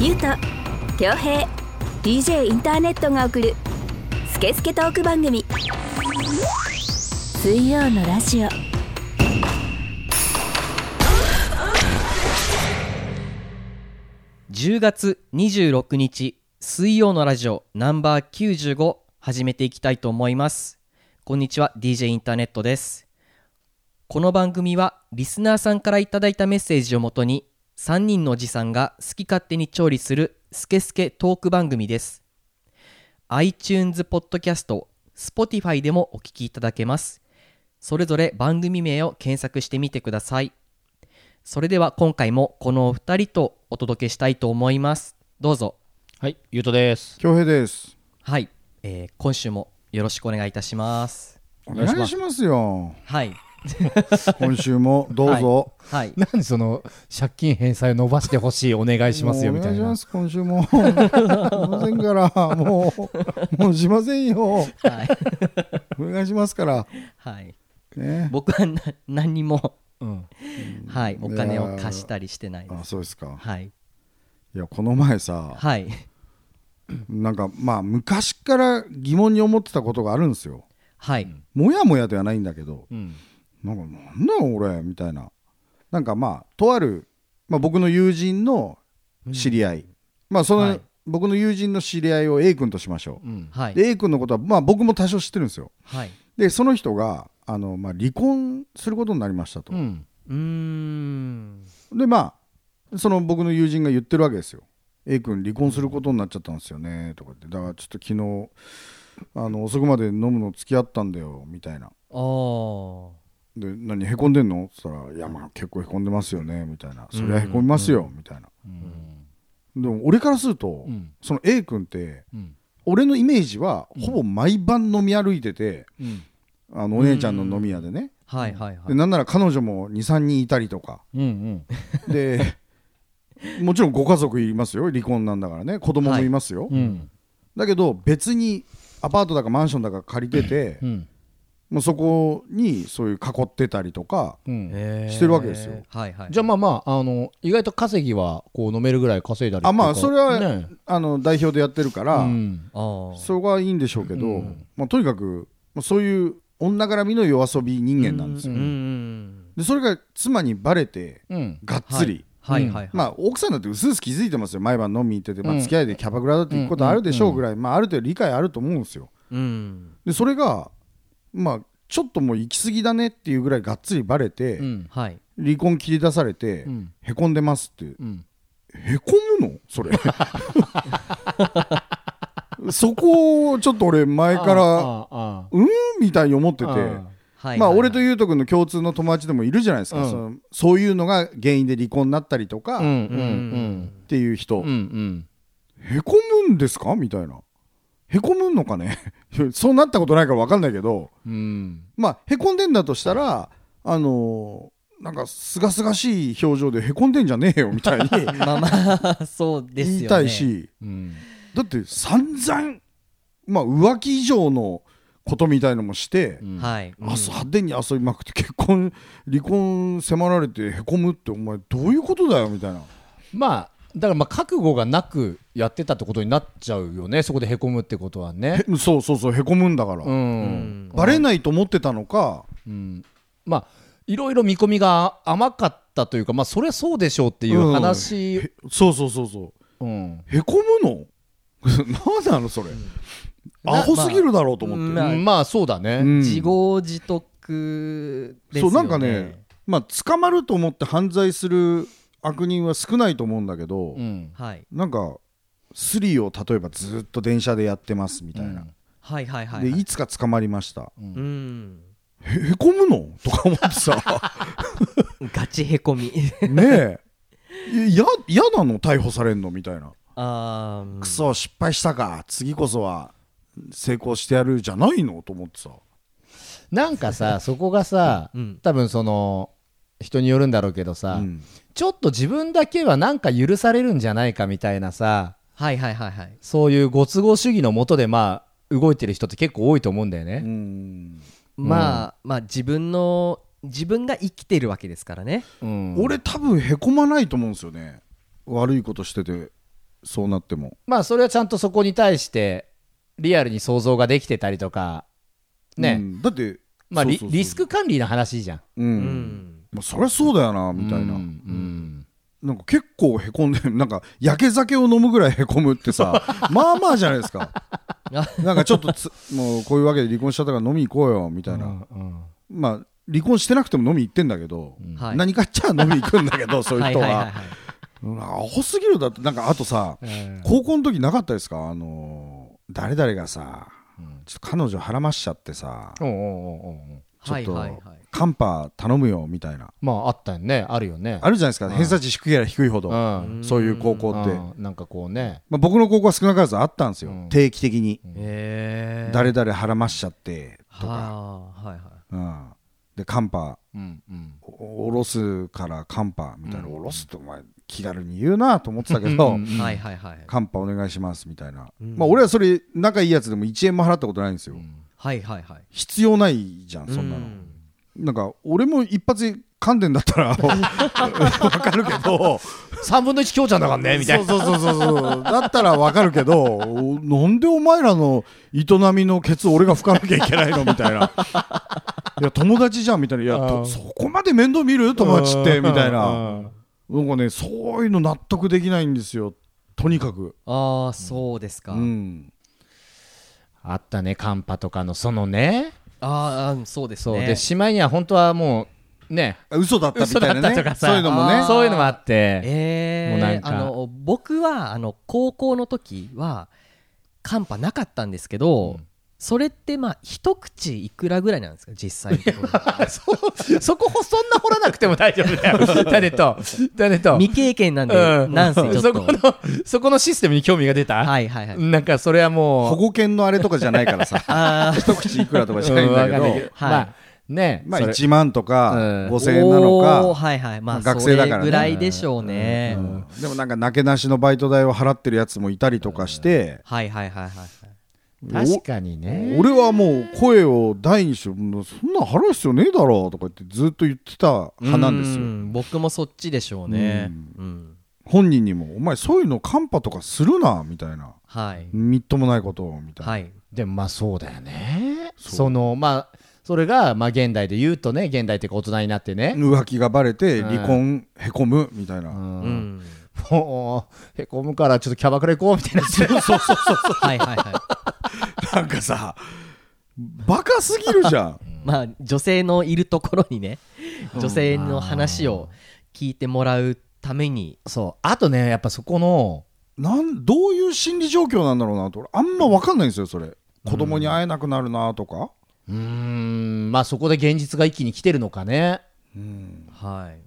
ゆうと恭平 DJ インターネットが送るスケスケトーク番組。水曜のラジオ。10月26日水曜のラジオナンバー95始めていきたいと思います。こんにちは DJ インターネットです。この番組はリスナーさんからいただいたメッセージをもとに3人のおじさんが好き勝手に調理するスケスケトーク番組です。iTunes ポッドキャスト Spotify でもお聞きいただけます。それぞれ番組名を検索してみてください。それでは今回もこのお二人とお届けしたいと思います。どうぞ。はい、ゆうとです。恭平です。はい、えー今週もよろしくお願いいたします。お願いしますよ。はい今週もどうぞ。はいなんでその借金返済を伸ばしてほしいお願いしますよみたいなもうお願いしま。す。今週も。ませんから、もう、もうしませんよ。はいお願いしますから。はいね。僕はな何にもうん。はいお金を貸したりしてないであ、すそうですか。はいいや、この前さ、はいなんか、まあ、昔から疑問に思ってたことがあるんですよ。はいもやもやではないんだけど、うん。なんか、なんだよ、俺、みたいな。なんか、まあ、とある、まあ、僕の友人の知り合い。まあ、その、はい。僕の友人の知り合いを A 君としましょう。うん。はい。で A 君のことは、まあ、僕も多少知ってるんですよ。はい。でその人があの、まあ、離婚することになりましたと、うん。うーん。でまあその僕の友人が言ってるわけですよ。A 君離婚することになっちゃったんですよね。とかって。だからちょっと昨日あの遅くまで飲むの付き合ったんだよ。みたいな。あーで何へこんでんの？って言ったら「いやまあ結構へこんでますよね」みたいな「そりゃへこみますよ」みたいな。でも俺からすると、うん。その A 君ってうん。俺のイメージはほぼ毎晩飲み歩いてて、うん。あのお姉ちゃんの飲み屋でね、はいはいはい。でなんなら彼女も23人いたりとか。うん。でもちろんご家族いますよ離婚なんだからね。子供もいますよ、うん。だけど別にアパートだかマンションだか借りてて、うん。もうそこにそういう囲ってたりとかしてるわけですよ。はいはい。じゃあまあまあ、あの、意外と稼ぎはこう飲めるぐらい稼いだりあまあとかそれは、ね。あの代表でやってるから、うん。あー。そこはいいんでしょうけど、うん。まあ、とにかく、まあ、そういう女絡みの夜遊び人間なんですよ、うん。うんでそれが妻にバレてうん。がっつり、はいはいはい。まあ、奥さんだってうすうす気づいてますよ。毎晩飲みに行ってて、まあ、うん。付き合いでキャバクラだって行くことあるでしょうぐらい、まあ、ある程度理解あると思うんですよ。うん。でそれがまあちょっともう行き過ぎだねっていうぐらいがっつりバレて、うん。はい離婚切り出されて、うん。へこんでますってうん。へこむの？それそこをちょっと俺前からうん？みたいに思っててまあ俺はいはいとゆうとくんの共通の友達でもいるじゃないですか、うんそのそういうのが原因で離婚になったりとか、うん。うっん。ていう人、うん。うん。へこむんですか？みたいなへこむんのかね？そうなったことないから分かんないけど。うん。まあへこんでんだとしたらあのーなんかすがすがしい表情でへこんでんじゃねえよみたいに まあまあそうですよね。言いたいし。うん。だって散々まあ浮気以上のことみたいのもして、うんはい。あそう派手に遊びまくって結婚離婚迫られてへこむってお前どういうことだよみたいな。まあだからまあ覚悟がなくやってたってことになっちゃうよねそこでへこむってことはね。へそうそうそうへこむんだから、うん、うん。バレないと思ってたのか。うん、まあいろいろ見込みが甘かったというかまあそりゃそうでしょうっていう話、へそうそうそうそう。うん。へこむの？何なのそれ、アホすぎるだろうと思って、まあまあそうだね。うん。自業自得ですよね。そうなんかねまあ捕まると思って犯罪する悪人は少ないと思うんだけど、うん。はい。なんかスリを例えばずっと電車でやってますみたいな、はいはいはいはい。でいつか捕まりました。うん。へへこむの？とか思ってさ。ガチへこみ。ねえ。いや嫌なの？逮捕されんの？みたいな、あークソ失敗したか。次こそは成功してやるじゃないの？と思ってさ。なんかさそこがさうん。多分その人によるんだろうけどさ、うん。ちょっと自分だけはなんか許されるんじゃないかみたいなさはいはいはいはい。そういうご都合主義のもとでまあ動いてる人って結構多いと思うんだよね。うん。まあまあ自分の自分が生きてるわけですからね。うん。俺多分へこまないと思うんですよね。悪いことしててそうなっても。まあそれはちゃんとそこに対してリアルに想像ができてたりとかね、うん。だってまあリスク管理の話じゃん。ううんんまあ、そりゃそうだよなみたいな、うんうん。なんか結構へこんでなんか焼け酒を飲むぐらいへこむってさ まあまあじゃないですか。なんかちょっとつもうこういうわけで離婚しちゃったから飲み行こうよみたいな、うんまあ離婚してなくても飲み行ってんだけど、はい。何かっちゃ飲み行くんだけど そういう人は,、はいはいはいアホすぎる。だってなんかあとさ、うん。高校の時なかったですか？あのー誰々がさ、ちょっと彼女はらましちゃってさ。おうおうおうおうちょっと、はい。はいはいカンパ頼むよみたいな。まああったよね。あるよね。あるじゃないですか。偏差値低いやら低いほど、うん。そういう高校って、うん。なんかこうね。まあ、僕の高校は少なからずあったんですよ、うん。定期的に、へえ誰々はらましちゃってとか、はあはいはい。うん、でカンパうんうん。おおろすからカンパみたいな、おろすってお前気軽に言うなと思ってたけど、うんうんはいはいはいカンパお願いしますみたいな、うん。まあ俺はそれ仲いいやつでも1円も払ったことないんですよ、はいはいはい。必要ないじゃんそんなの、なんか俺も一発で噛んでんだったら わかるけど3分の1強ちゃんだからねみたいな。そうそうそうそうだったらわかるけどおなんでお前らの営みのケツ俺が拭かなきゃいけないのみたいな。いや友達じゃんみたいな。いやとうんそこまで面倒見る？友達って？みたいなうん。な。んかねそういうの納得できないんですよ。とにかく。ああそうですか、うんあったねカンパとかのそのね。ああそうですそう。ねでしまいには本当はもうね嘘だったみたいな嘘だったねとかさそういうのもね。そういうのもあって。えー、もうなんか。あの僕はあの高校の時はカンパなかったんですけど、それってまあ一口いくらぐらいなんですか？実際のところ。そそこそんな掘らなくても大丈夫だよ。タネとタネと。未経験なんで、うん。なんせちょっと。そこのそこのシステムに興味が出た？はいはいはい、なんかそれはもう。保護犬のあれとかじゃないからさ。あ一口いくらとかじゃないんだけど。うんわかんないけど。はい。まあねまあそれ。1万とかうん。5000円なのかはいはい。まあ学生だからね。それぐらいでしょうね、うん。でもなんかなけなしのバイト代を払ってるやつもいたりとかしてはいはいはいはい確かにね。俺はもう声を大にしろもうそんなん払う必要ねえだろうとか言ってずっと言ってた派なんですよ。うん僕もそっちでしょうね。ううん。本人にも「お前そういうのカンパとかするな」みたいな。はい。みっともないことをみたいな、はい。でもまあそうだよね。そのまあそれがまあ現代で言うとね現代っていうか大人になってね。浮気がバレてうん。離婚へこむみたいな、ううんん。もうへこむからちょっとキャバクラ行こうみたいな。そうそうそうそう。はいはいはいなんかさバカすぎるじゃん。まあ女性のいるところにね女性の話を聞いてもらうために。そう。あとねやっぱそこのなんどういう心理状況なんだろうなと。俺あんま分かんないんですよそれ。子供に会えなくなるなとか、うーん。まあそこで現実が一気に来てるのかね。はい。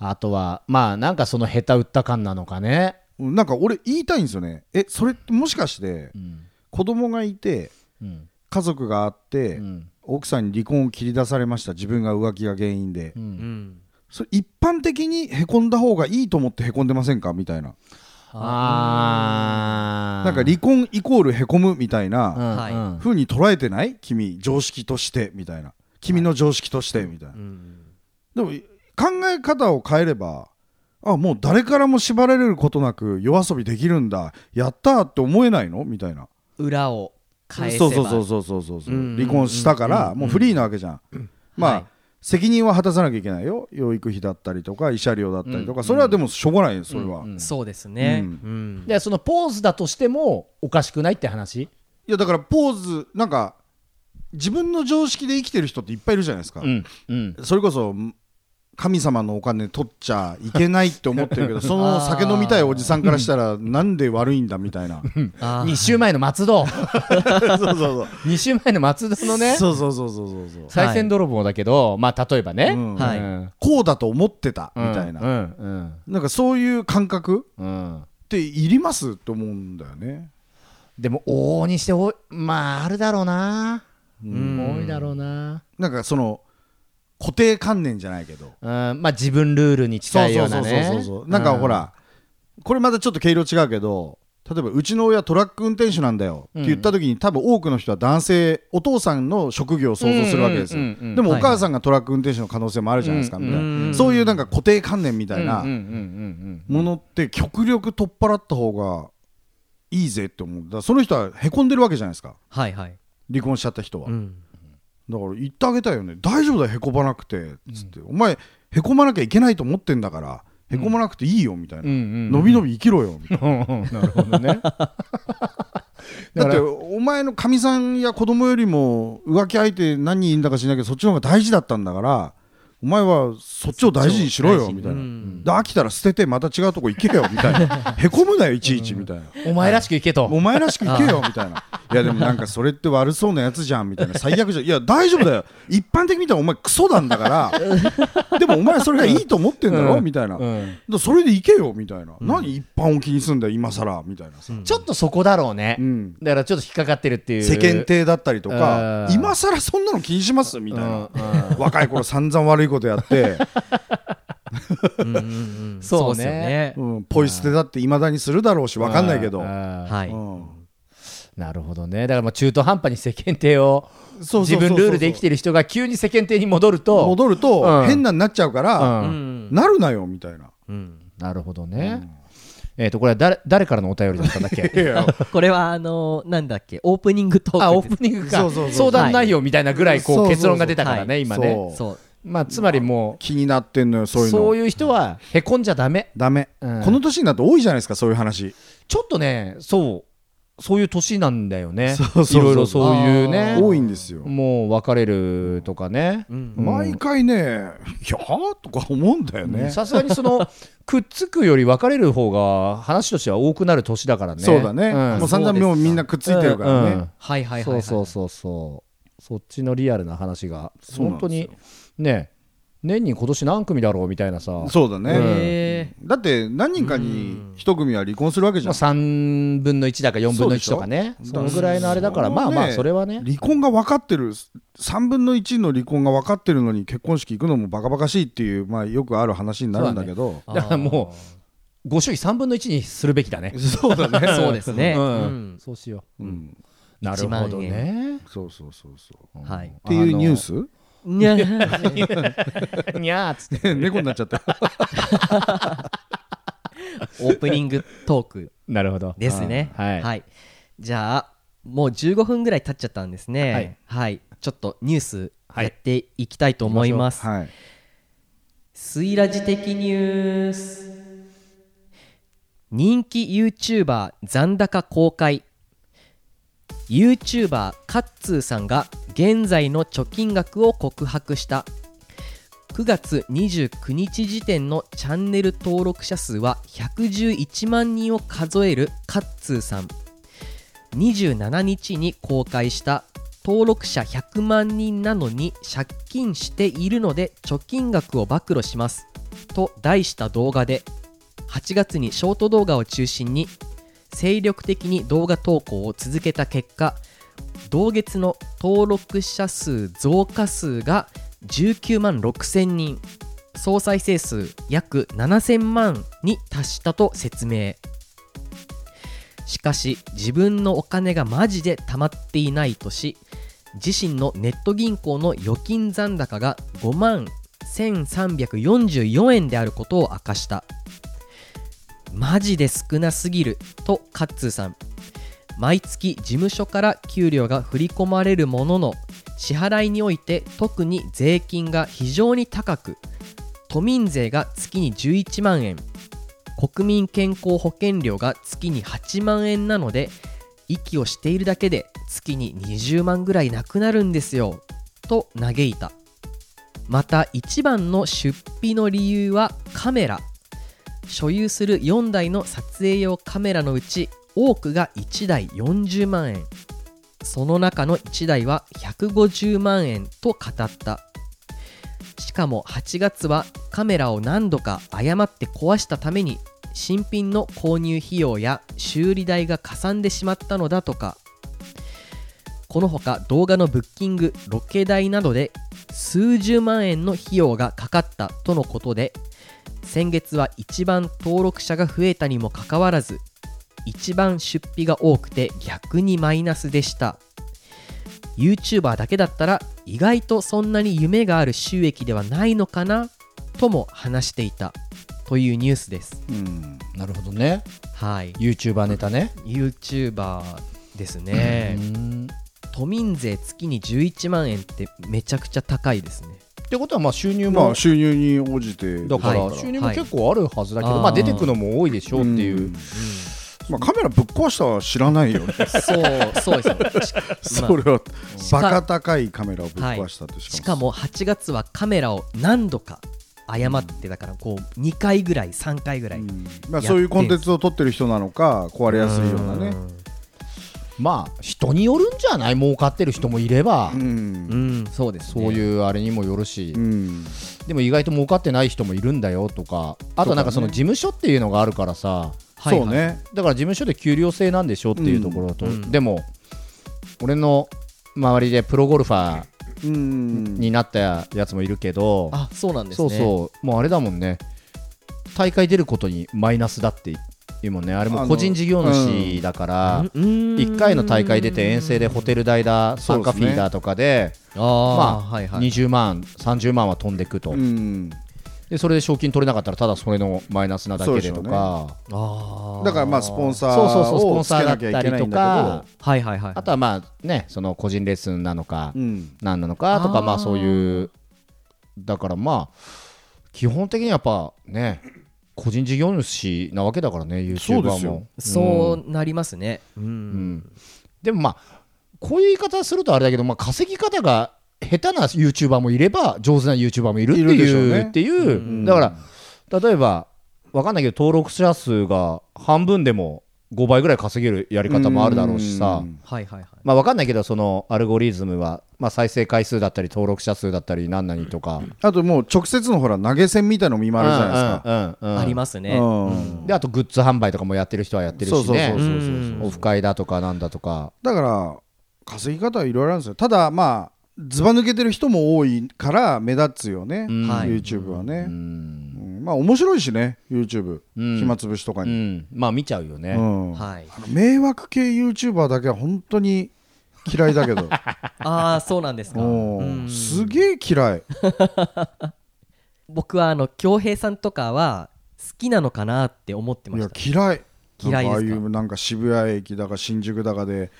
あとはまあなんかその下手打った感なのかね。うん。なんか俺言いたいんですよね。えそれってもしかしてうん子供がいてうん。家族があって、うん。奥さんに離婚を切り出されました。自分が浮気が原因で、ううん。んそれ一般的にへこんだ方がいいと思ってへこんでませんか？みたいな。あー。なんか離婚イコールへこむみたいな。はい。う風に捉えてない？君常識として。みたいな。君の常識として。みたいな、うん。でも考え方を変えればあもう誰からも縛られることなく夜遊びできるんだ。やったーって思えないの？みたいな裏を返せば。そうそうそうそうそうそうそう。うん離婚したからうんもうフリーなわけじゃん、まあ、はい。責任は果たさなきゃいけないよ。養育費だったりとか慰謝料だったりとか、うんそれはでもしょうがないよそれは、うんうん。そうですね、ううん。でそのポーズだとしてもおかしくないって話？いやだからポーズなんか自分の常識で生きてる人っていっぱいいるじゃないですか、ん。うん。それこそ神様のお金取っちゃいけないって思ってるけど その酒飲みたいおじさんからしたらなんで悪いんだみたいな。あー。2週前の松戸。そうそうそう。2週前の松戸のね。そうそうそうそうそう。そう賽銭泥棒だけど、まあ例えばね、うん。はい。うんこうだと思ってたみたいな、うん。うん。なんかそういう感覚っていりますって思うんだよね。でも往々にしておまああるだろうな、ん。多いだろうな、なんかその固定観念じゃないけど。うん、まあ自分ルールにそう近いようなね。そうそうそうそうなんかほら、これまたちょっと毛色違うけど例えばうちの親トラック運転手なんだよ。って言った時に、多分多くの人は男性お父さんの職業を想像するわけですよ、うんうんうんうん。でもお母さんがトラック運転手の可能性もあるじゃないですか、うんみたいな。うんそういうなんか固定観念みたいなうんうんうんうんものって極力取っ払った方がいいぜって思う。だその人はへこんでるわけじゃないですか。はいはい、離婚しちゃった人は、うん、だから言ってあげたいよね。大丈夫だよへこまなくて。つって、お前へこまなきゃいけないと思ってんだからへこまなくていいよみたいな、うん。うんうんのびのび生きろよみたいな。うんうんなるほどね。だってお前のかみさんや子供よりも浮気相手何人いるんだか知らないけどそっちの方が大事だったんだからお前はそっちを大事にしろよみたいな、うんで飽きたら捨ててまた違うとこ行けよみたいな。へこむなよいちいちみたいな、お前らしくいけと。お前らしく行けよみたいな。いやでもなんかそれって悪そうなやつじゃんみたいな。最悪じゃん。いや大丈夫だよ。一般的に見たらお前クソなんだから。でもお前それがいいと思ってんだろ、うん。みたいな、うん。らそれで行けよみたいな、何一般を気にすんだよ今更みたいなさ、ちょっとそこだろうね。うん。だからちょっと引っかかってるっていう。世間体だったりとかうん。今更そんなの気にしますみたいな、うん。うん。若い頃散々悪いことやって、うんうんうんそうね。ですよね。うん、ポイ捨てだっていまだにするだろうし分かんないけど、うんはい、うん。なるほどね。だからまあ中途半端に世間体を自分ルールで生きてる人が急に世間体に戻ると戻るとうん。変なになっちゃうから、なるなよみたいな。うん。なるほどね、えっ、とこれは誰誰からのお便りだったんだっけ？いや。これはあのーなんだっけ？オープニングトークあオープニングか。そうそうそう相談内容みたいなぐらいこう結論が出たからね、はい今ね。そう。そうまあつまりも気になってんのよそういうの。うそういう人はへこんじゃダメ。ダメ、うん。この年になって多いじゃないですかそういう話。ちょっとねそうそういう年なんだよね。そうそうそういろいろそういうね。多いんですよ、もう別れるとかね。うん。うん。毎回ね「いや?」とか思うんだよね、さすがにその くっつくより別れる方が話としては多くなる年だからね。そうだね、ん。もう散々もうみんなくっついてるからね、うんうんはいはいはい、はい、そうそうそう。そう。そっちのリアルな話がそうなんですよ。本当にね年に今年何組だろうみたいなさ。そうだね、へだって何人かに一組は離婚するわけじゃまあ、ん、3分の1だか4分の1とかね。そのぐらいのあれだからまあまあそれはね。離婚が分かってる3分の1の離婚が分かってるのに結婚式行くのもバカバカしいっていう、まあ、よくある話になるんだけど。だからもご祝儀3分の1にするべきだね。そうだね。そうですね、うん。うん。そうしよう。ん、うなるほどね。そうそうそうそう。はい。っていうニュース？にゃにゃー。っつって。猫になっちゃった。オープニングトーク。なるほど。ですね。はい。じゃあもう15分ぐらい経っちゃったんですね。ははい。い、ちょっとニュースはいやっていきたいと思います、はい。スイラジ的ニュース。人気 YouTuber 残高公開 YouTuber カッツーさんが現在の貯金額を告白した。9月29日時点のチャンネル登録者数は111万人を数えるカッツーさん。27日に公開した。登録者100万人なのに借金しているので貯金額を暴露します。と題した動画で。8月にショート動画を中心に精力的に動画投稿を続けた結果同月の登録者数増加数が19万6000人。総再生数約7000万に達したと説明。しかし自分のお金がマジで貯まっていないとし自身のネット銀行の預金残高が5万1344円であることを明かした。マジで少なすぎるとカッツーさん。毎月事務所から給料が振り込まれるものの支払いにおいて特に税金が非常に高く都民税が月に11万円国民健康保険料が月に8万円なので息をしているだけで月に20万ぐらいなくなるんですよと嘆いた。また一番の出費の理由はカメラ。所有する4台の撮影用カメラのうち多くが1台40万円。その中の1台は150万円と語った。しかも8月はカメラを何度か誤って壊したために新品の購入費用や修理代がかさんでしまったのだとか。このほか動画のブッキングロケ代などで数十万円の費用がかかったとのことで先月は一番登録者が増えたにもかかわらず一番出費が多くて逆にマイナスでした。YouTuber だけだったら意外とそんなに夢がある収益ではないのかなとも話していた。というニュースです。うんなるほどね。はい。YouTuber ネタね。YouTuber ですね。うん。都民税月に11万円ってめちゃくちゃ高いですねってことはまあ収入もまあ収入に応じてだからはい。収入も結構あるはずだけど、はい。まあ出てくのも多いでしょうっていう、うん。まあ、カメラぶっ壊したは知らないよね。そうそうですよそれはバカ高いカメラをぶっ壊したってししかも8月はカメラを何度か誤ってだからこう2回ぐらい3回ぐらい、うん。まあ、そういうコンテンツを撮ってる人なのか壊れやすいようなねまあ人によるんじゃない？儲かってる人もいれば、うん。うん。そうですね。そういうあれにもよるし、うん。でも意外と儲かってない人もいるんだよとか。あとなんかその事務所っていうのがあるからさ。はいはい。そうね。だから事務所で給料制なんでしょっていうところと、うん。うん。でも俺の周りでプロゴルファーうん。になったやつもいるけど、あそうなんですそうねそう。もうあれだもんね。大会出ることにマイナスだっていうもんね。あれも個人事業主だから1回の大会出て遠征でホテル代だ参加フィーダーとかでまあはいはい。20万30万は飛んでくと、うん。でそれで賞金取れなかったらただそれのマイナスなだけでとか。だからまあスポンサーそうそうそうスポをつけンサーだったりとなきゃいけないんだかはいはいはいあとはまあねその個人レッスンなのか何なのかとかまあそういうだからまあ基本的にやっぱね個人事業主なわけだからね YouTuber も。そうなりますね。うん、うん。でもまあこういう言い方するとあれだけど、まあ、稼ぎ方が下手な YouTuber もいれば上手な YouTuber もいるっているでしょういうね。っていう、うん。だから例えばわかんないけど登録者数が半分でも5倍ぐらい稼げるやり方もあるだろうしさ、うん。はいはいはい。まあ、わかんないけどそのアルゴリズムは、まあ、再生回数だったり登録者数だったり何々とか、あともう直接のほら投げ銭みたいのも今あるじゃないですか。うんうんうん。うんありますね、うん。であとグッズ販売とかもやってる人はやってるしそうそうそうねそうそうう。んオフ会だとかなんだとか。だから稼ぎ方はいろいろあるんですよ。ただまあずば抜けてる人も多いから目立つよね、うん。はい。YouTube はね、うん。うんまあ面白いしね YouTube、うん。暇つぶしとかうに、ん。まあ見ちゃうよね、うん。はい。迷惑系 YouTuber だけは本当に嫌いだけど。ああそうなんですか。すげえ嫌い。僕はあの恭平さんとかは好きなのかなって思ってまいやした嫌い。嫌いですああいうなんか渋谷駅だか新宿だかで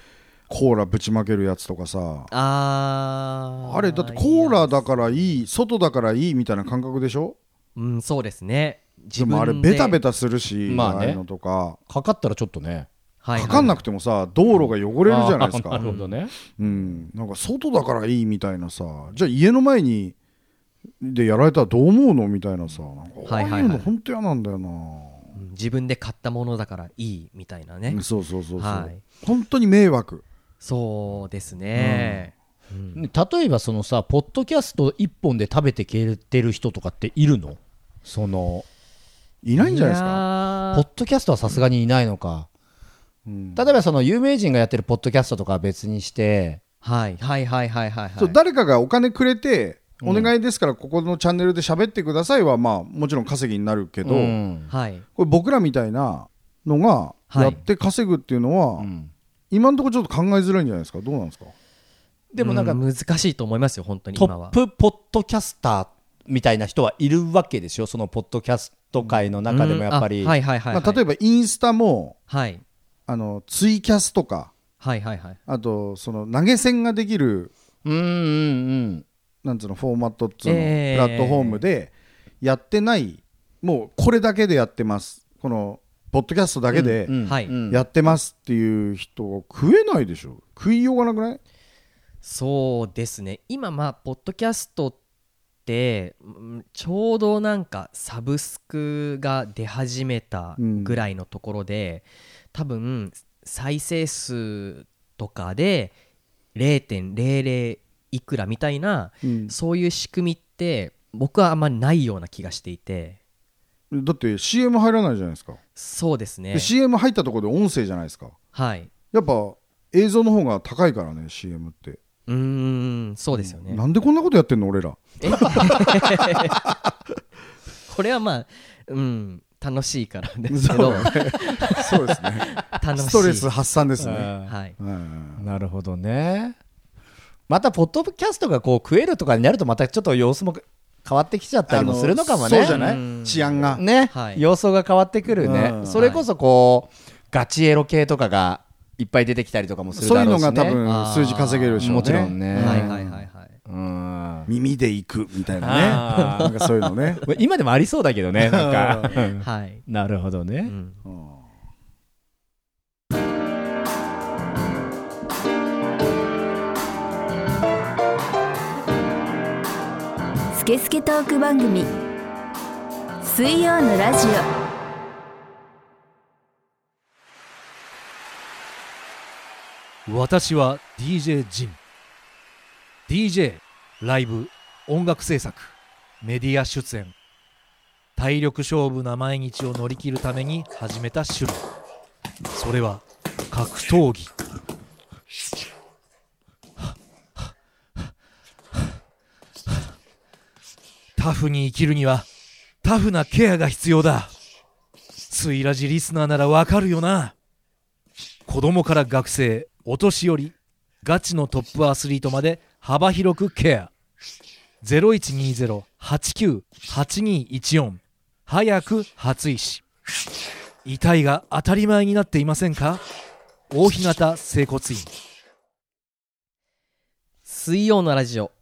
コーラぶちまけるやつとかさ。あーあれだってコーラだからいい外だからいいみたいな感覚でしょ？うんそうですね。自でもあれベタベタするし、まあね。ああいうのとか。かかったらちょっとね。はい。はいかかんなくてもさ道路が汚れるじゃないですか。あーなるほどね。うん、なんか外だからいいみたいなさ。じゃあ家の前にでやられたらどう思うのみたいなさ。なんかああはい。はいはいいうの本当嫌なんだよな、うん。自分で買ったものだからいいみたいなね、うんそうそうそうそう、はい。本当に迷惑。そうですね、うん。ね例えばそのさポッドキャスト1本で食べてけてる人とかっているの？そのいないんじゃないですか、かポッドキャストはさすがにいないのか。うん。例えばその有名人がやってるポッドキャストとかは別にして。はい。はいはいはいはいはい。そう誰かがお金くれて、うん。お願いですからここのチャンネルで喋ってくださいはまあもちろん稼ぎになるけど、うん。はい。これ僕らみたいなのがはい。やって稼ぐっていうのは、うん。今のところちょっと考えづらいんじゃないですかどうなんですかでもなんかう難しいと思いますよ本当にト今はップポッドキャスターみたいな人はいるわけでしょ？そのポッドキャスト界の中でもやっぱり、うんあはいはいはい、はい。まあ、例えばインスタもはい。あのツイキャスとかはいはいはい。あとその投げ銭ができるうんうんうん。なんつうのフォーマットっつうの、えー。プラットフォームでやってないもうこれだけでやってます。このポッドキャストだけでうんはいうん。やってますっていう人が食えないでしょ？食いようがなくない？そうですね。今まあポッドキャストってうんちょうどなんかサブスクが出始めたぐらいのところで、多分再生数とかで0.00いくらみたいなうん。そういう仕組みって僕はあんまりないような気がしていて。だって CM 入らないじゃないですか、そうですね。で CM 入ったところで音声じゃないですか。はい。やっぱ映像の方が高いからね CM ってうーんそうですよね。なんでこんなことやってんの俺ら。これはまあうん楽しいからですけど。そうですね。楽しい。ストレス発散ですね。はい。うんなるほどね。またポッドキャストがこう食えるとかになるとまたちょっと様子も変わってきちゃったりもするのかもね。そうじゃなうん。い治安が。ね、はい。様相が変わってくるね、うん。それこそこう、ガチエロ系とかがいっぱい出てきたりとかもするそういうだろうし、ね、のが多分数字稼げるでしょうね。もちろんね。はいはいはいはい。うん。耳で行くみたいなね。なんかそういうのね。今でもありそうだけどねなんか。うん。はい、なるほどね、うん。うんスケスケトーク番組。水曜のラジ私は DJ ジン。DJ ライブ音楽制作メディア出演。体力勝負な毎日を乗り切るために始めた趣味。それは格闘技。タフに生きるにはタフなケアが必要だ。スイラジリスナーならわかるよな。子供から学生お年寄りガチのトップアスリートまで幅広くケア。0120-89-8214早く初石遺体が当たり前になっていませんか？大日型整骨院。水曜のラジオ。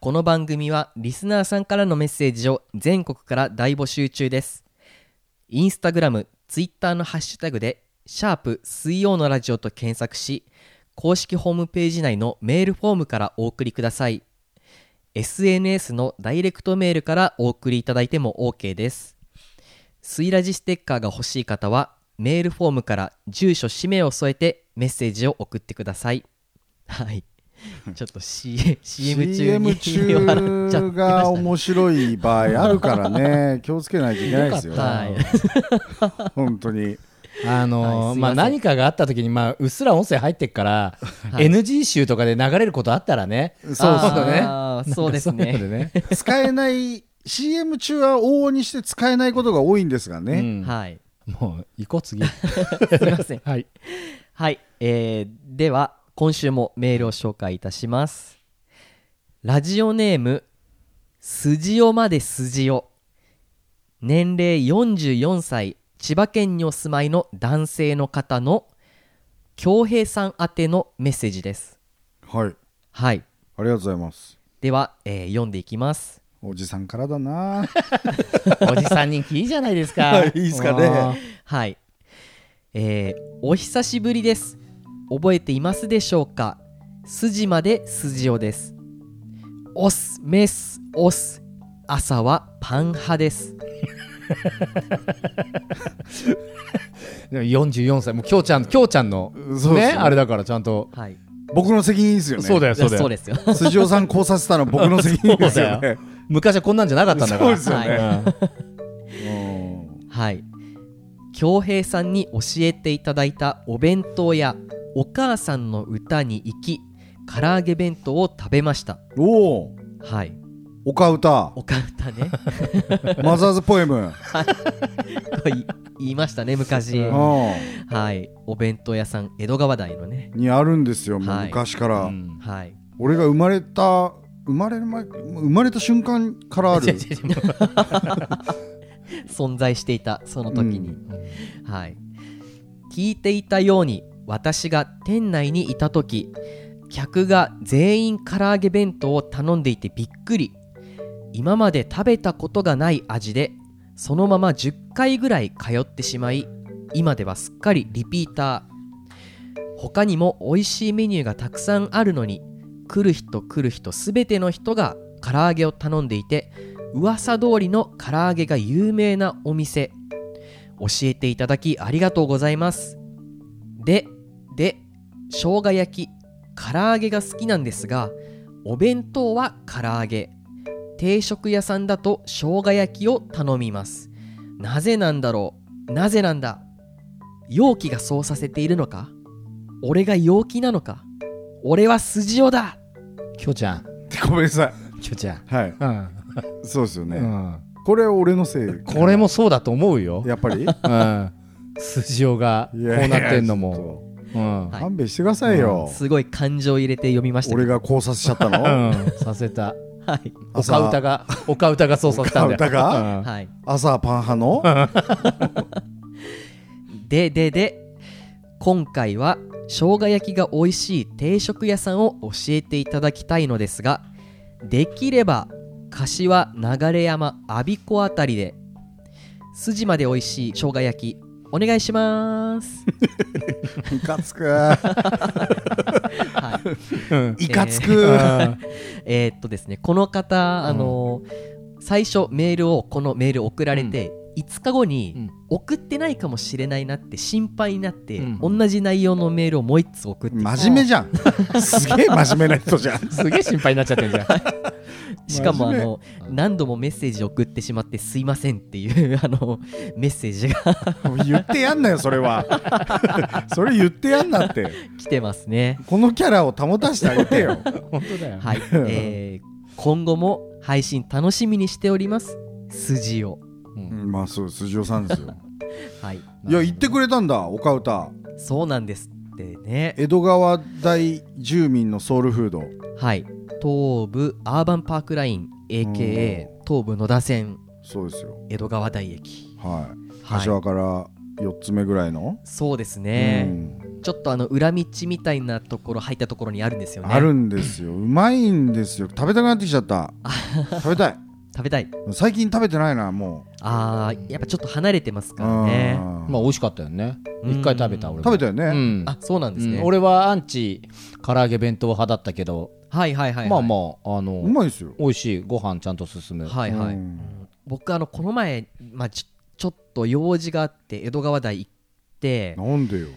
この番組はリスナーさんからのメッセージを全国から大募集中です。インスタグラムツイッターのハッシュタグで「シャープ水曜のラジオ」と検索し公式ホームページ内のメールフォームからお送りください。SNS のダイレクトメールからお送りいただいても OK です。スイラジステッカーが欲しい方はメールフォームから住所氏名を添えてメッセージを送ってください。はい。ちょっと C CM 中に CM 中が面白い場合あるからね。気をつけないといけないですよ、はい。本当にあのーまあはいません。何かがあった時にまあうっすら音声入ってっから、NG 集とかで流れることあったらね。そうそうね。そうですね。ね。使えない CM 中は往々にして使えないことが多いんですがね、うん。はい。もう行こう次。すいません。はい。はい、えーでは今週もメールを紹介いたします。ラジオネーム筋尾まで筋尾年齢44歳千葉県にお住まいの男性の方の恭平さん宛てのメッセージですはいはいありがとうございますでは、えー読んでいきますおじさんからだな おじさん人気いいじゃないですか いいですかねはい。えーお久しぶりです。覚えていますでしょうか？筋まで筋をです。オス、メス、オス。朝はパン派です。でも44歳。もうきょうちゃんきょうちゃんのそうですよ。ねあれだからちゃんと。はい。僕の責任ですよね。そうだよそうだよ。そうですよ。筋尾さんこうさせたの僕の責任ですよそうだね昔はこんなんじゃなかったんだから。そうですよね。うん。はい。恭平さんに教えていただいたお弁当やお母さんの歌に行き、唐揚げ弁当を食べました。おおはい。おか歌おか歌ね。マザーズポエム。これ言いましたね、昔。うはい、お弁当屋さん江戸川台のね、んにあるんですよ昔から、うん。はい、俺が生まれた生まれる前生まれた瞬間からある。存在していたその時に、はい、聞いていたように私が店内にいた時客が全員唐揚げ弁当を頼んでいてびっくり今まで食べたことがない味でそのまま10回ぐらい通ってしまい今ではすっかりリピーター。他にも美味しいメニューがたくさんあるのに来る人来る人全ての人が唐揚げを頼んでいて噂通りの唐揚げが有名なお店。教えていただきありがとうございます。でで生姜焼き唐揚げが好きなんですがお弁当は唐揚げ。定食屋さんだと生姜焼きを頼みます。なぜなんだろう？なぜなんだ？容器がそうさせているのか？俺が陽気なのか？俺は筋尾だ！きょうちゃん。ごめんなさい。きょうちゃん。はい。うん。そうですよね、うん。これ俺のせい。これもそうだと思うよ。やっぱり？うん。筋尾がこうなってんのも。うん。はい。勘弁してくださいよ、すごい感情入れて読みましたけど。俺が考察しちゃったの？うん。させたはい。おかうたがおかうたがそうさせたんだよ。おかうたが？うん。はい。朝パン派の？ででで今回は生姜焼きが美味しい定食屋さんを教えていただきたいのですができれば柏流山我孫子あたりで筋まで美味しい生姜焼きお願いします、いかつく。はいいかつく、えー。っとですねこの方、あの最初メールをこのメール送られて、5日後に、うん。送ってないかもしれないなって心配になって、うん。同じ内容のメールをもう1つ送って真面目じゃん。すげえ真面目な人じゃん。すげえ心配になっちゃってんじゃん しかもあの何度もメッセージ送ってしまってすいませんっていうあの メッセージが。言ってやんなよそれは。それ言ってやんなって。来てますね。このキャラを保たせてあげてよ。本当だよ。はい、えー今後も配信楽しみにしております。筋をうん。まあそう辻尾さんですよ。はい。いや言ってくれたんだおかうた。そうなんですってね。江戸川大住民のソウルフード。はい東武アーバンパークライン AKA 東武野田線そうですよ。江戸川台駅。はい。はい。柏から4つ目ぐらいの、そうですうね、ん。ちょっとあの裏道みたいなところ入ったところにあるんですよね。あるんですよ。うまいんですよ。食べたくなってきちゃった。食べたい。食べたい。最近食べてないなもあーやっぱちょっと離れてますうからね。うん。まあ美味しかったよね。うん。一回食べた俺も。食べたよね、うん。あそうなんですね、うん。俺はアンチ唐揚げ弁当派だったけどはいはいはい、はい、まあまああうのまいですよ。美味しいご飯ちゃんと進むはいはい、うん。僕あのこの前、まあ、ちょちょっと用事があって江戸川台行って。なんでよ。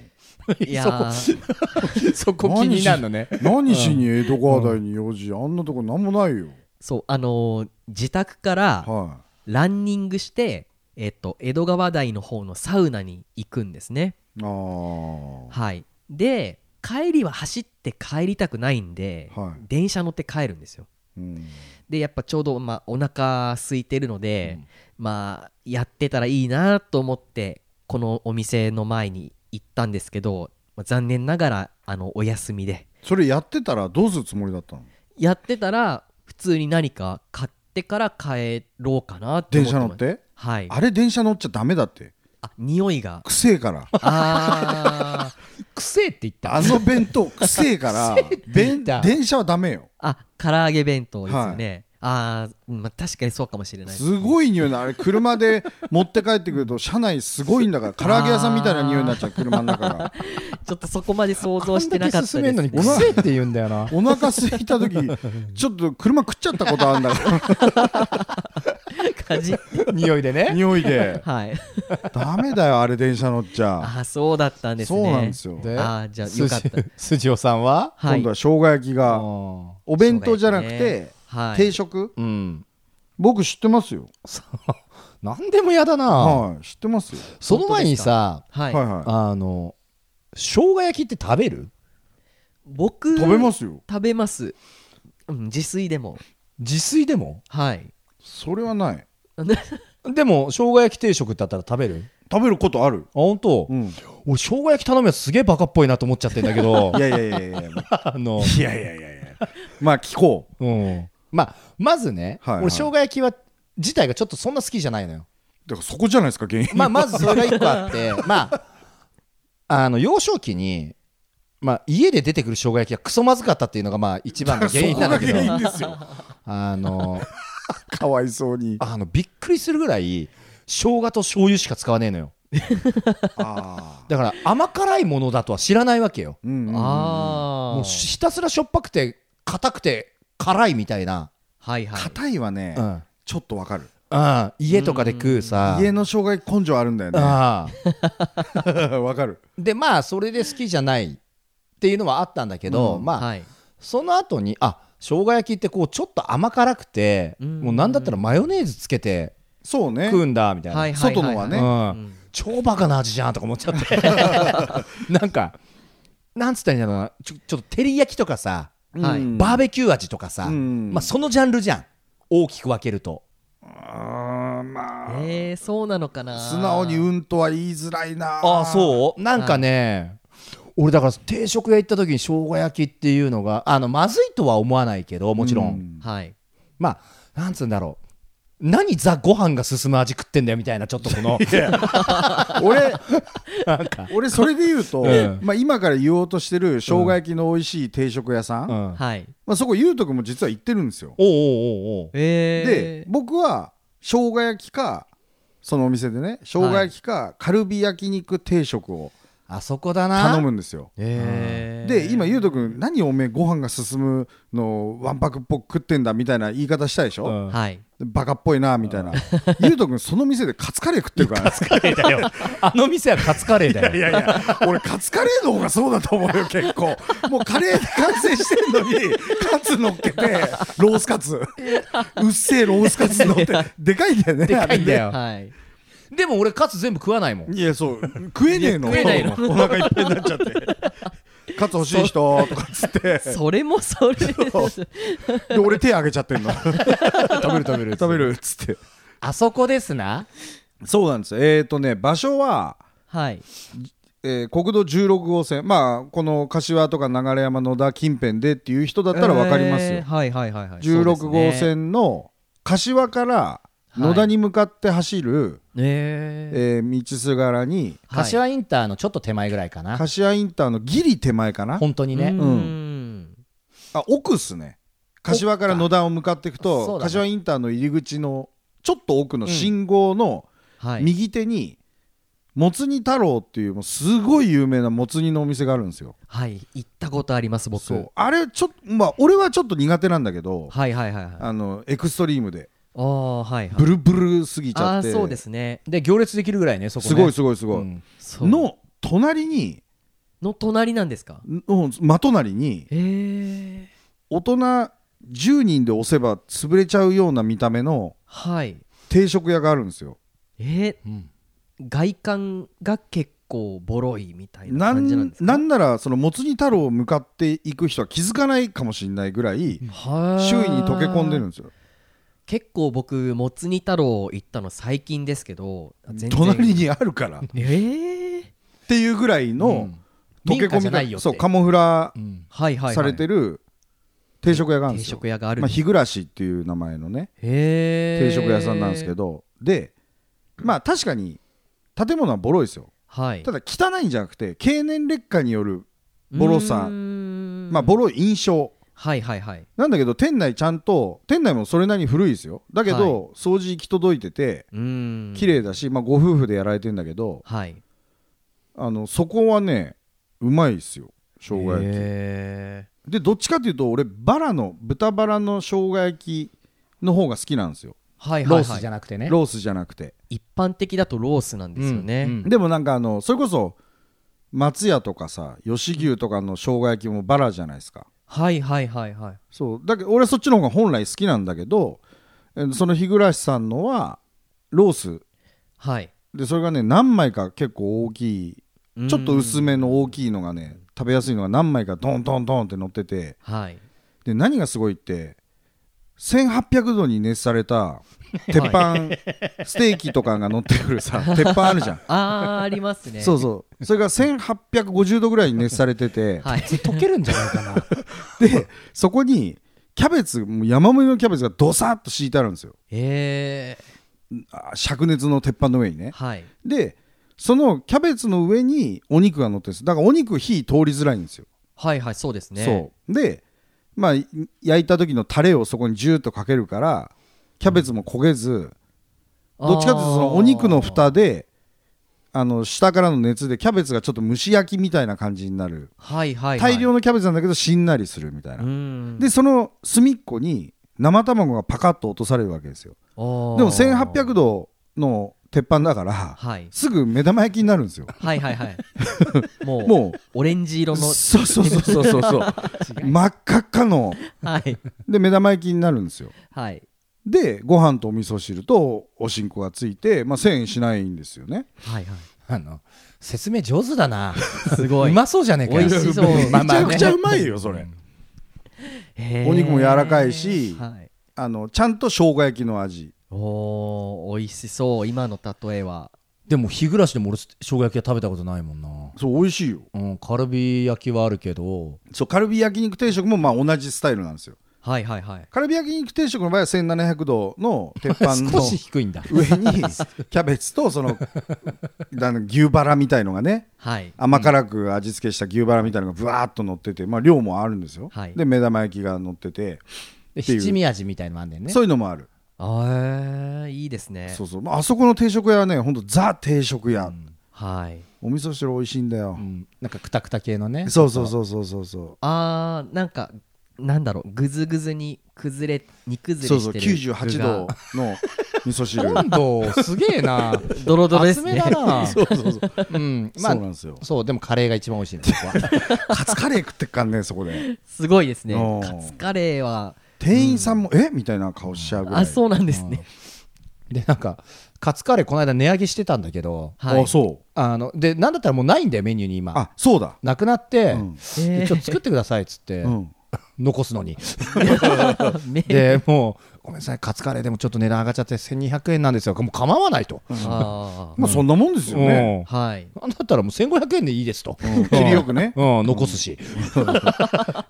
いやー。そこ気になるのね。何しに江戸川台に用事、あんなとこなんもないよ。そうあのー自宅からはランニングして、えっと、江戸川台の方のサウナに行くんですね。いああはい。で帰りは走って帰りたくないんで、はい。電車乗って帰るんですよ。うん。でやっぱちょうど、まあ、お腹空いてるので、まあやってたらいいなと思ってこのお店の前に行ったんですけど、まあ残念ながらあのお休みで。それやってたらどうするつもりだったの？やってたら普通に何か買ってから帰ろうかなって電思ってます。車乗って？はい。あれ電車乗っちゃダメだってあ匂いが。くせえから。あー。くせえって言った。あの弁当くせえから 電車はダメよ。あ唐揚げ弁当ですよね、あー、まあ確かにそうかもしれない。すごい匂いなあれ車で持って帰ってくると車内すごいんだから唐揚げ屋さんみたいな匂いになっちゃう車の中が。ちょっとそこまで想像してなかった進めんのにですくせえって言うんだよな。お腹空いた時ちょっと車食っちゃったことあるんだか 感じ。匂いでらね。匂いで。はい。ダメだよあれ電車乗っちゃ。あそうだったんですね。そうなんですよ。であーじゃあよかった。筋筋尾さんは？はい。今度は生姜焼きがうお弁当じゃなくて焼はい。定食？ん。僕知ってますよ。なんでもやだな。はい知ってますよ。その前にさはい、はいはあの生姜焼きって食べる？僕い食べますよ。食べます、うん、自炊でも。自炊でも？はい。それはない。でも生姜焼き定食ってあったら食べる？食べることある。あ本当、うん。俺生姜焼き頼むやつすげえバカっぽいなと思っちゃってんだけど。いやいやいやいやいや。あの、いやいやいやいや。まあ聞こう。うん、まあまずね、はいはい。俺生姜焼きは自体がちょっとそんな好きじゃないのよ。だからそこじゃないですか原因まあまずそれが一個あって まああの幼少期にまあ家で出てくる生姜焼きがクソまずかったっていうのがまあ一番の原因なんだけど。そこが原因ですよ。あの かわいそうに。あのびっくりするぐらい生姜と醤油しか使わねえのよ。あだから甘辛いものだとは知らないわけよ。ーうんうんうんああもうひたすらしょっぱくて硬くて辛いみたいな、はいはい。硬いはねうん。ちょっとわかる。うん、家とかで食うさ。家の生姜焼き根性あるんだよね。あ わかる。でまあそれで好きじゃないっていうのはあったんだけど、うん。まあ、はい。その後にあ生姜焼きってこうちょっと甘辛くて、うん。もうなんだったらマヨネーズつけてそうね。食うんだみたいな、はいはい。外のはね。うん。うん。超バカな味じゃんとか思っちゃって。なんかなんつったらいいんだろうな。ちょちょっと照り焼きとかさ、はい。うん。バーベキュー味とかさ、うん。まあ、そのジャンルじゃん。大きく分けると。あーえー、そうなのかな。素直にうんとは言いづらいな。あそう？なんかね、俺だから定食屋行った時に生姜焼きっていうのがあのまずいとは思わないけどもちろん、うん。はい。まあなんつうんだろう何ザご飯が進む味食ってんだよみたいなちょっとこの。俺なんか、俺それで言うと、うん。まあ、今から言おうとしてる生姜焼きの美味しい定食屋さん、うん、はい。まあ、そこゆうとくんも実は行ってるんですよ。おうおうおうおう。えで僕は生姜焼きかそのお店でね生姜焼きかカルビ焼肉定食をあそこだな。頼むんですよ。えー、で今ゆうとくん何おめえご飯が進むのをわんぱくっぽく食ってんだみたいな言い方したでしょ、うん。はい。バカっぽいなみたいな。ゆうとくん その店でカツカレー食ってるから。ねカレーだよ。あの店はカツカレーだよ。いやいや俺カツカレーの方がそうだと思うよ結構。もうカレーで完成してんのにカツ乗っけてロースカツ。うっせえロースカツ乗って。でかいんだよね。でかいんだよ。はいでも俺カツ全部食わないもん。いやそう。食えねえの。食えないの。お腹いっぱいになっちゃって。カツ欲しい人とかっつって。それもそれで。俺手挙げちゃってんの。食べる食べる。食べる。っつって。あそこですな？そうなんですよ。えっ、ー、とね場所ははい。えー国道16号線。まあこの柏とか流山野田近辺でっていう人だったら分かりますよ、えーはいはいはいはい。16号線の柏から野田に向かって走る、えー。えー道すがらにはい。柏インターのちょっと手前ぐらいかな。柏インターのギリ手前かな？本当にね。うーん。あ奥っすね。柏から野田を向かっていくと、柏インターの入り口のちょっと奥の信号のはい。右手に、もつ煮太郎っていうもうすごい有名なもつ煮のお店があるんですよ。はい。行ったことあります僕。そう。あれちょっとまあ俺はちょっと苦手なんだけどはいはいはいはい。ああのエクストリームであーはいはい。ブルブルすぎちゃって。そうですね。で行列できるぐらいねそこね。すごいすごいすごい、うん。そう。の隣にの隣なんですか？の真隣にええ大人10人で押せば潰れちゃうような見た目のはい。定食屋があるんですよ。えーうん外観が結構ボロいみたいなな感じなんですか？んなんならそのもつ煮太郎を向かっていく人は気づかないかもしれないぐらいはー。周囲に溶け込んでるんですよ結構僕もつ煮太郎行ったの最近ですけど隣にあるから。っええていうぐらいの溶け込みじゃないよって。がそうカモフラうん。はいはい、はい、されてる定食屋があるん定ですよ。食屋があるまあ日暮らしっていう名前のね。定食屋さんなんですけど。でまあ確かに建物はボロいですよ。はい。ただ汚いんじゃなくて経年劣化によるボロさ。うーん。まあボロい印象はいはいはい。なんだけど店内ちゃんと店内もそれなりに古いですよ。だけど、掃除行き届いててうーん。綺麗だし、まあ、ご夫婦でやられてんだけどはい。あのそこはねうまいですよ生姜焼き。へでどっちかっていうと俺バラの豚バラの生姜焼きの方が好きなんですよ。ーはいロースはい。はいじゃなくてね。ロースじゃなくて。一般的だとロースなんですよね、うんうん。でもなんかあのそれこそ松屋とかさ吉牛とかの生姜焼きもバラじゃないですかはいはいはいはい。そう。だけど俺はそっちの方が本来好きなんだけどえーその日暮さんのはロース。はい。でそれがね何枚か結構大きいちょっと薄めの大きいのがね食べやすいのが何枚かドンドンドンって乗ってて。はい。で何がすごいって1800度に熱された 鉄板、ステーキとかが乗ってくるさ鉄板あるじゃん、あーありますね。そうそう。それが1850度ぐらいに熱されてて、はい。溶けるんじゃないかな。でそこにキャベツもう山盛りのキャベツがドサッと敷いてあるんですよ。えあ灼熱の鉄板の上にね。ー、はい。でそのキャベツの上にお肉が乗ってるんです。だからお肉火通りづらいんですよ。はいはいそうですね。そう。でまあい焼いた時のタレをそこにジューッとかけるからキャベツも焦げず、どっちかというとそのお肉の蓋であの下からの熱でキャベツがちょっと蒸し焼きみたいな感じになる、はいはい、はい、大量のキャベツなんだけどしんなりするみたいな、うん。でその隅っこに生卵がパカッと落とされるわけですよ。でも1800度の鉄板だからはい。すぐ目玉焼きになるんですよ。はいはいはい。もうもオレンジ色うの。そうそうそうそうそう。そう。真っ赤っかの。はい。で目玉焼きになるんですよ。はいでご飯とお味噌汁とおしんこがついて、まあ、1000円しないんですよね。はいはい。あの説明上手だな。すごい。うまそうじゃねえか。よ美味しそう。めちゃくちゃうまいよそれ。お肉も柔らかいしはい。あのちゃんと生姜焼きの味。おー美味しそう今の例えは。でも日暮らしでも俺生姜焼きは食べたことないもんな。そう美味しいよ。うんカルビ焼きはあるけど。そうカルビ焼肉定食もまあ同じスタイルなんですよはいはいはい。カルビ焼肉定食の場合は1700度の鉄板の 少し低いんだ。上にキャベツとその 牛バラみたいのがねはい。甘辛く味付けした牛バラみたいのがぶわーっと乗ってて、まあ、量もあるんですよ、はい。で目玉焼きが乗ってて、七味味みたいのもあんだよね。そういうのもある、あーいいですね。そうそう。まああそこの定食屋はねほんとザ定食屋、はい。お味噌汁美味しいんだよ。う、ん。なんかくたくた系のね。そうそうそうそうそうそう。あーなんかなんだろうぐずぐずに崩れ煮崩そうそうれしてる98度の味噌汁。温度すげえな。ドロドロです厚めねだな。そうそうそう。うん。まあそうなんですよ。そうでもカレーが一番美味しいんです僕は。カツカレー食ってっからねそこで。すごいですね。カツカレーは。店員さんも、え？みたいな顔しちゃうぐらい。あそうなんですね。でなんかカツカレーこの間値上げしてたんだけど。はい。あそう。あのでなんだったらもうないんだよメニューに今。あそうだ。なくなって、うん。でちょっと作ってくださいっつって、うん残すのに。め でもうごめんなさい。カツカレーでもちょっと値段上がっちゃって1200円なんですよ。もう構わないと、あまあそんなもんですよね、はい。なんだったらもう1500円でいいですと、うん。切りよくね。うん、残すし、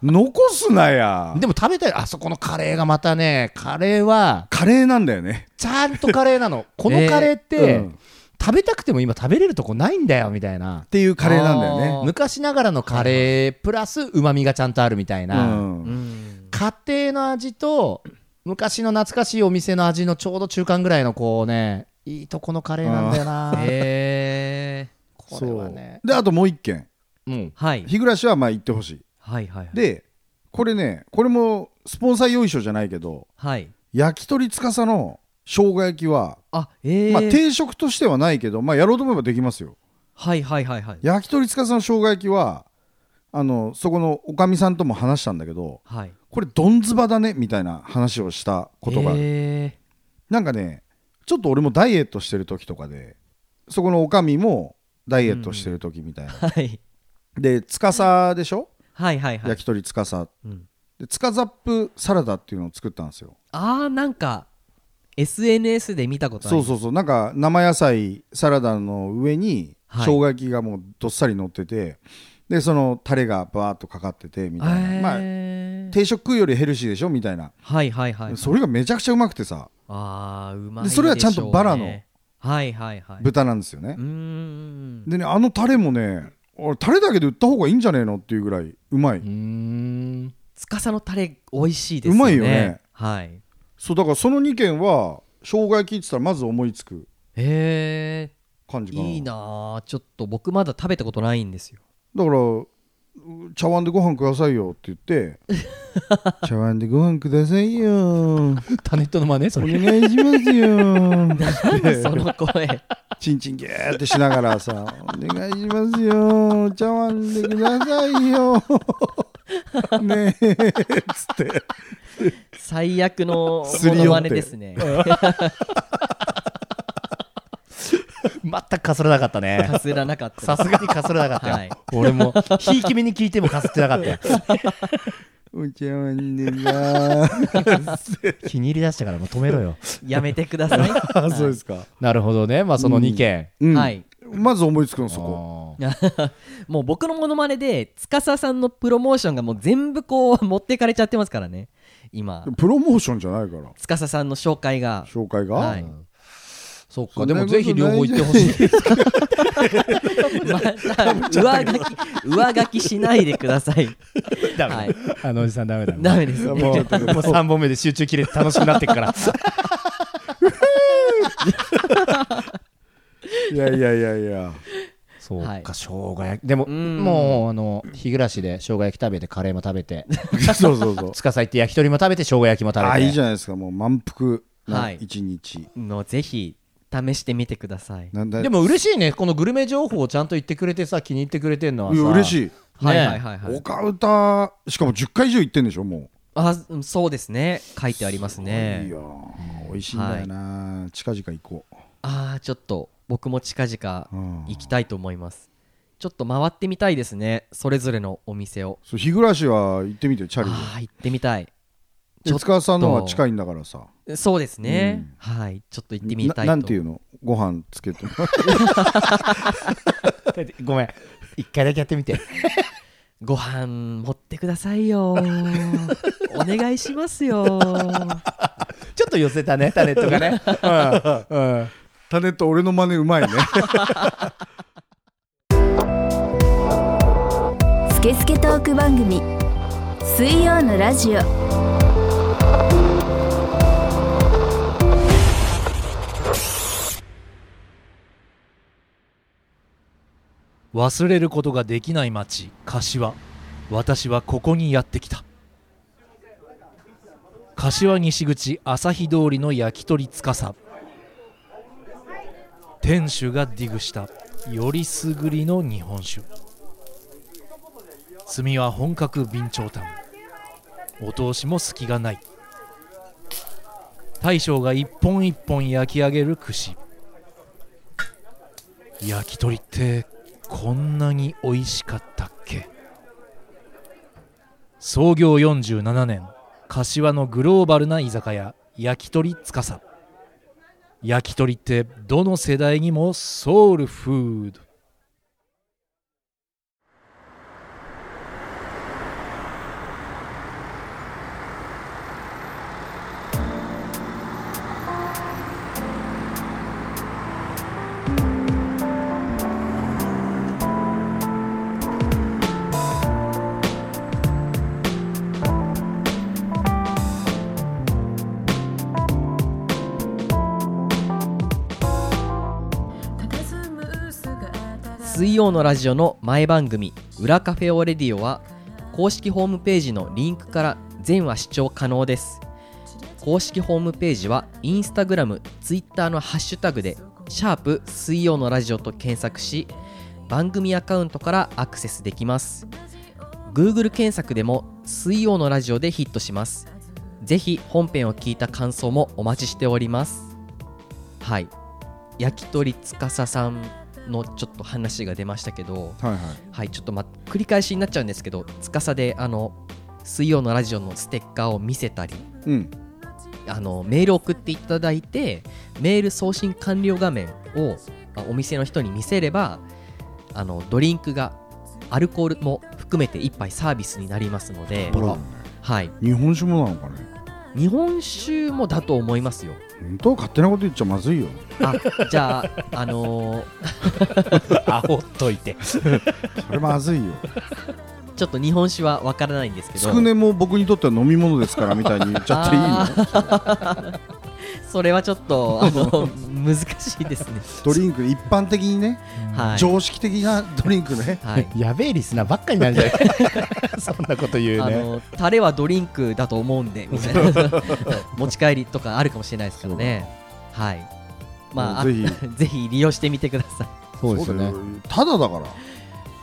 残すなや。でも食べたい。あそこのカレーがまたねカレーはカレーなんだよね。ちゃんとカレーなの。このカレーって、うん食べたくても今食べれるとこないんだよみたいな。っていうカレーなんだよね。昔ながらのカレープラスうまみがちゃんとあるみたいな、うん。うん家庭の味と昔の懐かしいお店の味のちょうど中間ぐらいのこうねいいとこのカレーなんだよな。へえこれはね。であともう一軒。うん。はい。日暮らしはまあ行ってほしい。はいはいでこれねこれもスポンサーよいしょじゃないけどはい。焼き鳥つかさの生姜焼きは、あえー。まあ、定食としてはないけど、まあ、やろうと思えばできますよ。はいはいはいはい。焼き鳥つかさの生姜焼きはあのそこのおかみさんとも話したんだけどはい。これどんずばだねみたいな話をしたことがある、えなんかねちょっと俺もダイエットしてる時とかでそこのおかみもダイエットしてる時みたいな、ーはい。でつかさでしょ、はいはいはい。焼き鳥つかさうん。でつかザップサラダっていうのを作ったんですよ。あーなんか SNS で見たことあるそうそうそう。なんか生野菜サラダの上にはい。生姜焼きがもうどっさり乗ってて、でそのタレがバーっとかかっててみたいな、まあえー定食食うよりヘルシーでしょ？みたいな、はいはいはい。それがめちゃくちゃうまくてさ。あーうまいでそれはちゃんとバラのでしょうねはいはいはい。豚なんですよね。うー、ん。でねあのタレもね俺タレだけで売った方がいいんじゃねえの？っていうぐらいうまい、うーん。司のタレ美味しいですよね。うまいよね。はいそうだからその2軒は生姜焼きって言ったらまず思いつくへ感じかな。いえいなあちょっと僕まだ食べたことないんですよ。だからう茶碗でご飯くださいよって言って 茶碗でご飯くださいよ。タネットの真似そおれ願いしますよ。その声。チンチンゲーってしながらさお願いしますよ。茶碗でくださいよねえ。っつって。最悪のすり寄って。モノマネですね。全くかすらなかったね。かすらなかった。さすがにかすらなかったよ、はい。俺もひいき目に聞いてもかすってなかったよ。お茶碗でさ気に入りだしたからもう止めろよ。やめてください。あそうですか、なるほどね。まあその2件、うん。はい。まず思いつくのそこあーもう僕のモノマネで司さんのプロモーションがもう全部こう持ってかれちゃってますからね。今。プロモーションじゃないから。司さんの紹介が。紹介が、はい。そっか。でもぜひ両方行ってほしい また上書き上書きしないでください。ダメはい。あのおじさんダメだ。ダメですね。もうもう3本目で集中切れて楽しくなってくから。いやいやいやいやそうはい。か生姜焼き。でもうん。もうあの日暮らしで生姜焼き食べてカレーも食べて。そうそうそう。司行って焼き鳥も食べて生姜焼きも食べて。あいいじゃないですか。もう満腹はない。一日、のぜひ試してみてください。なんだでも嬉しいね。このグルメ情報をちゃんと言ってくれてさ気に入ってくれてんのはいさ。や嬉しい、ね。はいはいはいはい。岡歌しかも10回以上行ってんでしょもあう。んそうですね。書いてありますう、いいねよ美味しいんだよな、近々行こああちょっと僕も近々う、うん。行きたいと思います。ちょっと回ってみたいですねそれぞれのお店を。そう日暮らしは行ってみてチャリで。ああ行ってみたい。ちょっと。塚川さんの方が近いんだからさ。そうですね、はいちょっと行ってみたいと。ななんていうの？ご飯つけて。も ごめん。一回だけやってみて。ご飯持ってくださいよ。お願いしますよ。ちょっと寄せたねタネットがね。うん。うんタネット俺の真似うまいね。スケスケトーク番組。水曜のラジオ。忘れることができない町柏。私はここにやってきた。柏西口朝日通りの焼き鳥つかさ店主がディグした。よりすぐりの日本酒。炭は本格備長炭。お通しも隙がない。大将が一本一本焼き上げる串。焼き鳥ってこんなに美味しかったっけ？創業47年柏のグローバルな居酒屋焼き鳥つかさ焼き鳥ってどの世代にもソウルフード。曜のラジオの前番組「裏カフェオレディオ」は公式ホームページのリンクから全話視聴可能です。公式ホームページはインスタグラム、ツイッターのハッシュタグで「シャープ水曜のラジオ」と検索し番組アカウントからアクセスできます。Google 検索でも「水曜のラジオ」でヒットします。ぜひ本編を聞いた感想もお待ちしております。はい。焼き鳥つかささん。のちょっと話が出ましたけどはいはい。はいちょっとま繰り返しになっちゃうんですけどつかさであの水曜のラジオのステッカーを見せたりうん。あのメール送っていただいてメール送信完了画面をあお店の人に見せればあのドリンクがアルコールも含めて1杯サービスになりますので、はい、日本酒もなのかね日本酒もだと思いますよ。本当勝手なこと言っちゃまずいよ。あじゃああのー 煽っといて。それまずいよ。ちょっと日本酒はわからないんですけどつくねも僕にとっては飲み物ですからみたいに言っちゃっていいの それはちょっとあの 難しいですね。ドリンク一般的にね、はい。常識的なドリンクね。はい。やべえリスナーばっかりなんじゃない。そんなこと言うね。あのタレはドリンクだと思うんでみたいな。持ち帰りとかあるかもしれないですからね。はい。まああぜひ。ぜひ利用してみてください。そうですよね。ただだから。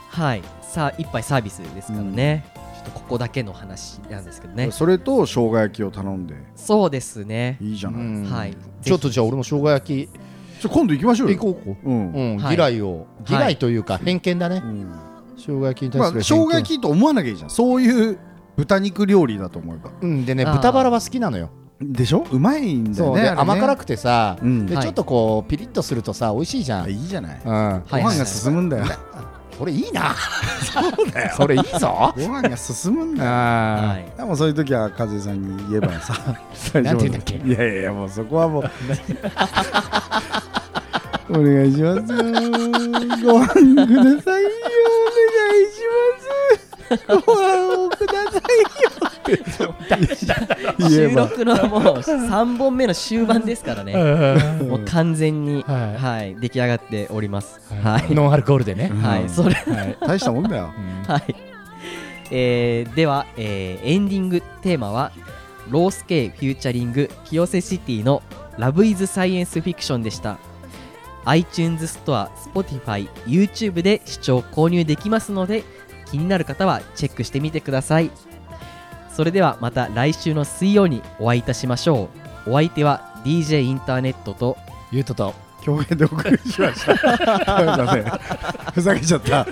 はい。さあ一杯サービスですからね、とここだけの話なんですけどね。それと生姜焼きを頼んで。そうですね。いいじゃない、うん。はい。ちょっとじゃあ俺も生姜焼き。ちょ今度行きましょうよ。行こうこうん。う、うん。はい。嫌いを嫌い。というか偏見だね。うん。生姜焼きに対まあする生姜焼きと思わなきゃいいじゃん。そういう豚肉料理だと思えば。うん。でね豚バラは好きなのよ。でしょ？うまいんだよね甘辛くてさうん。はい。でちょっとこうピリッとするとさ美味しいじゃん。いいじゃない。うん。はい。ご飯が進むんだよ これいいな。そうだよ。それいいぞ。ご飯が進むんだよ。あはい。でもそういう時は和江さんに言えばさ なんて言うんだっけ？いやいやいやもうそこはもう。お願いします。よご飯くださいよ。お願いします。ご飯収録のもう3本目の終盤ですからね。ー もう完全に、はい。はい、出来上がっております。はい、ノンアルコールでね。はい、それ、大したもんだよ。はい。えーでは、えーエンディングテーマは、ロースケフューチャリング清瀬シティのラブイズサイエンスフィクションでした。iTunes ストア、Spotify、YouTube で視聴購入できますので、気になる方はチェックしてみてください。それではまた来週の水曜にお会いいたしましょう。お相手は DJ インターネットとゆうとと恭平でお送りしました。ごめんなさい。ふざけちゃった。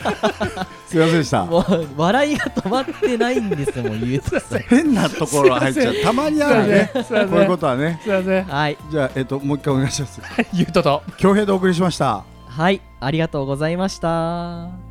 すいませんでした。もう笑いが止まってないんですもんゆうとさん。変なところ入っちゃう。たまにあるね。すいません。こういうことはね。すいません。はい。じゃあえっともう一回お願いします ゆうとと。恭平でお送りしました。はい。ありがとうございました